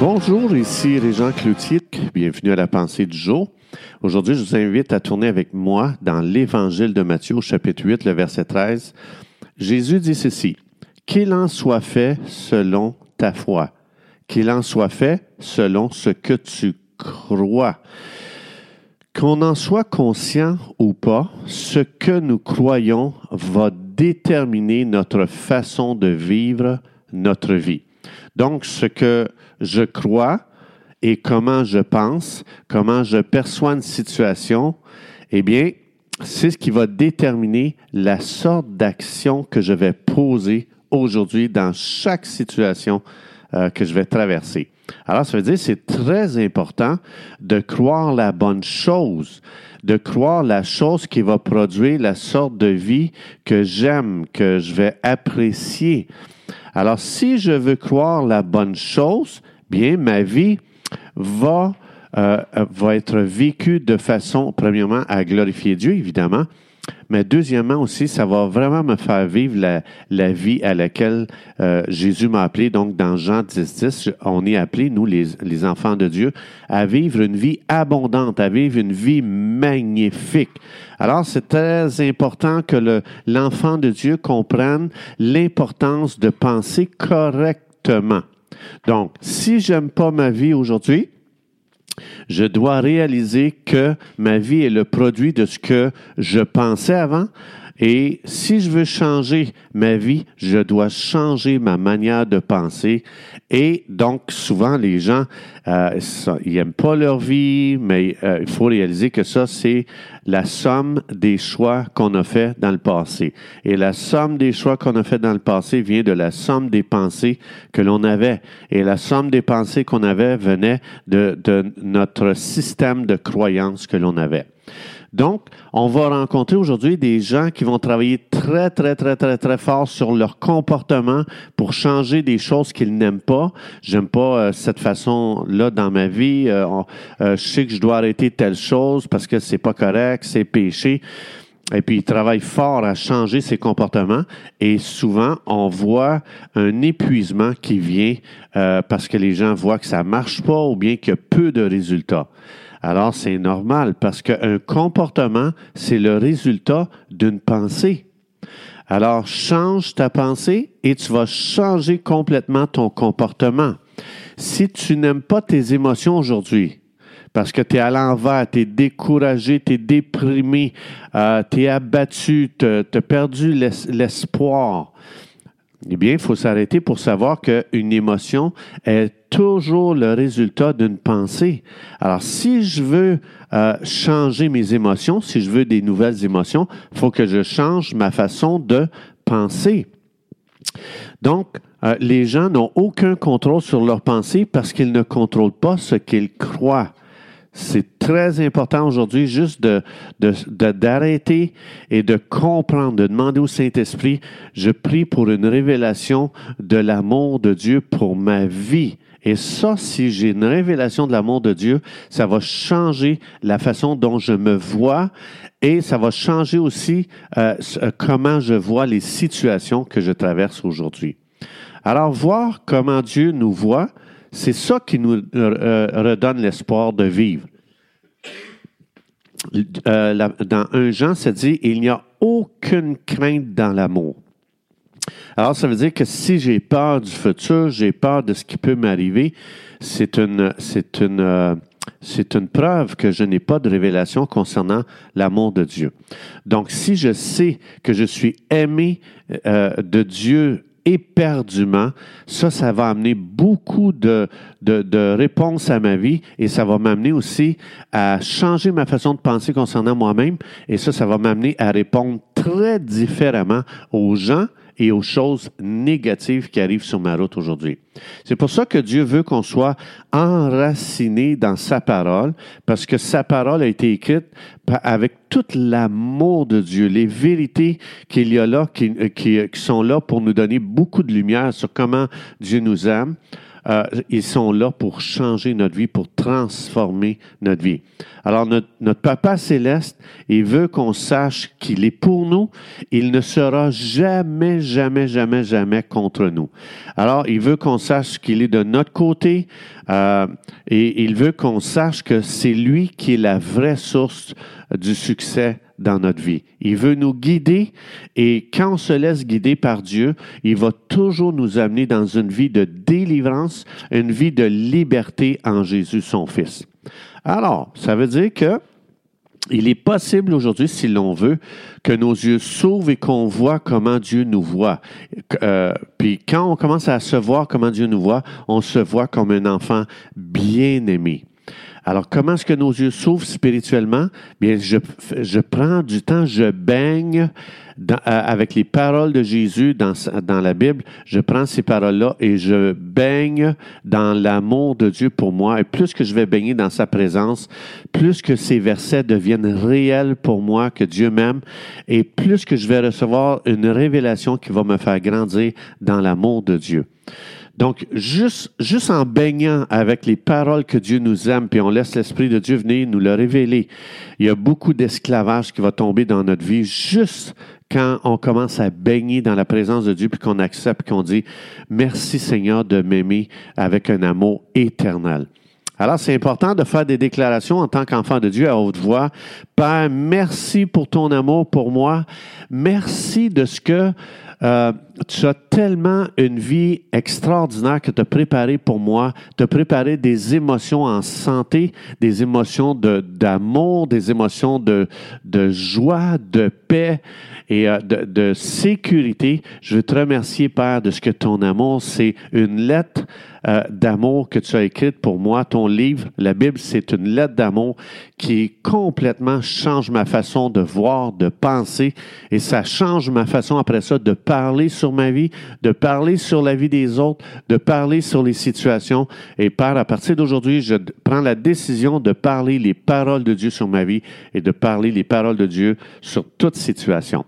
Bonjour, ici Régent Cloutier. Bienvenue à la pensée du jour. Aujourd'hui, je vous invite à tourner avec moi dans l'Évangile de Matthieu, chapitre 8, le verset 13. Jésus dit ceci, Qu'il en soit fait selon ta foi, qu'il en soit fait selon ce que tu crois. Qu'on en soit conscient ou pas, ce que nous croyons va déterminer notre façon de vivre notre vie. Donc, ce que je crois et comment je pense, comment je perçois une situation, eh bien, c'est ce qui va déterminer la sorte d'action que je vais poser aujourd'hui dans chaque situation euh, que je vais traverser. Alors, ça veut dire que c'est très important de croire la bonne chose, de croire la chose qui va produire la sorte de vie que j'aime, que je vais apprécier. Alors, si je veux croire la bonne chose, bien, ma vie va, euh, va être vécue de façon, premièrement, à glorifier Dieu, évidemment, mais deuxièmement aussi, ça va vraiment me faire vivre la, la vie à laquelle euh, Jésus m'a appelé. Donc, dans Jean 10, 10, on est appelé, nous, les, les, enfants de Dieu, à vivre une vie abondante, à vivre une vie magnifique. Alors, c'est très important que l'enfant de Dieu comprenne l'importance de penser correctement. Donc, si j'aime pas ma vie aujourd'hui, je dois réaliser que ma vie est le produit de ce que je pensais avant. Et si je veux changer ma vie, je dois changer ma manière de penser. Et donc, souvent, les gens, euh, ils n'aiment pas leur vie, mais euh, il faut réaliser que ça, c'est la somme des choix qu'on a fait dans le passé. Et la somme des choix qu'on a fait dans le passé vient de la somme des pensées que l'on avait. Et la somme des pensées qu'on avait venait de, de notre système de croyances que l'on avait. Donc, on va rencontrer aujourd'hui des gens qui vont travailler très, très, très, très, très fort sur leur comportement pour changer des choses qu'ils n'aiment pas. J'aime pas euh, cette façon-là dans ma vie. Euh, euh, je sais que je dois arrêter telle chose parce que c'est pas correct, c'est péché. Et puis, ils travaillent fort à changer ses comportements. Et souvent, on voit un épuisement qui vient parce que les gens voient que ça marche pas ou bien qu'il y a peu de résultats. Alors, c'est normal parce qu'un comportement, c'est le résultat d'une pensée. Alors, change ta pensée et tu vas changer complètement ton comportement. Si tu n'aimes pas tes émotions aujourd'hui, parce que tu es à l'envers, tu es découragé, tu es déprimé, euh, tu es abattu, tu as perdu l'espoir, eh bien, il faut s'arrêter pour savoir qu'une émotion est toujours le résultat d'une pensée. Alors, si je veux euh, changer mes émotions, si je veux des nouvelles émotions, il faut que je change ma façon de penser. Donc, euh, les gens n'ont aucun contrôle sur leurs pensées parce qu'ils ne contrôlent pas ce qu'ils croient. C'est très important aujourd'hui juste de, d'arrêter et de comprendre, de demander au Saint-Esprit, je prie pour une révélation de l'amour de Dieu pour ma vie. Et ça, si j'ai une révélation de l'amour de Dieu, ça va changer la façon dont je me vois et ça va changer aussi euh, euh, comment je vois les situations que je traverse aujourd'hui. Alors, voir comment Dieu nous voit, c'est ça qui nous euh, redonne l'espoir de vivre. Euh, dans un Jean, ça dit il n'y a aucune crainte dans l'amour. Alors, ça veut dire que si j'ai peur du futur, j'ai peur de ce qui peut m'arriver, c'est une, c'est une, euh, c'est une preuve que je n'ai pas de révélation concernant l'amour de Dieu. Donc, si je sais que je suis aimé euh, de Dieu éperdument, ça, ça va amener beaucoup de, de, réponses à ma vie et ça va m'amener aussi à changer ma façon de penser concernant moi-même et ça, ça va m'amener à répondre très différemment aux gens et aux choses négatives qui arrivent sur ma route aujourd'hui. C'est pour ça que Dieu veut qu'on soit enraciné dans sa parole, parce que sa parole a été écrite avec tout l'amour de Dieu, les vérités qu'il y a là, qui, qui, qui, sont là pour nous donner beaucoup de lumière sur comment Dieu nous aime. Euh, ils sont là pour changer notre vie, pour transformer notre vie. Alors, notre, notre Papa céleste, il veut qu'on sache qu'il est pour nous. Il ne sera jamais, jamais, jamais, jamais contre nous. Alors, il veut qu'on sache qu'il est de notre côté euh, et il veut qu'on sache que c'est lui qui est la vraie source du succès dans notre vie. Il veut nous guider et quand on se laisse guider par Dieu, il va toujours nous amener dans une vie de délivrance, une vie de liberté en Jésus, son Fils. Alors, ça veut dire que il est possible aujourd'hui, si l'on veut, que nos yeux s'ouvrent et qu'on voit comment Dieu nous voit. Euh, puis quand on commence à se voir comment Dieu nous voit, on se voit comme un enfant bien aimé. Alors, comment est-ce que nos yeux s'ouvrent spirituellement? Bien, je, je prends du temps, je baigne euh, avec les paroles de Jésus dans, dans la Bible. Je prends ces paroles-là et je baigne dans l'amour de Dieu pour moi. Et plus que je vais baigner dans sa présence, plus que ces versets deviennent réels pour moi, que Dieu m'aime, et plus que je vais recevoir une révélation qui va me faire grandir dans l'amour de Dieu. Donc, juste, juste en baignant avec les paroles que Dieu nous aime, puis on laisse l'Esprit de Dieu venir nous le révéler, il y a beaucoup d'esclavage qui va tomber dans notre vie juste quand on commence à baigner dans la présence de Dieu, puis qu'on accepte, qu'on dit, merci Seigneur de m'aimer avec un amour éternel. Alors, c'est important de faire des déclarations en tant qu'enfant de Dieu à haute voix. Père, merci pour ton amour pour moi. Merci de ce que euh, tu as tellement une vie extraordinaire que tu as préparé pour moi. Tu as préparé des émotions en santé, des émotions d'amour, des émotions de, de joie, de paix et euh, de, de, sécurité. Je veux te remercier, Père, de ce que ton amour, c'est une lettre euh, d'amour que tu as écrite pour moi. Ton livre, la Bible, c'est une lettre d'amour qui complètement change ma façon de voir, de penser, et ça change ma façon après ça de parler sur ma vie, de parler sur la vie des autres, de parler sur les situations. Et Père, à partir d'aujourd'hui, je prends la décision de parler les paroles de Dieu sur ma vie et de parler les paroles de Dieu sur toute situation.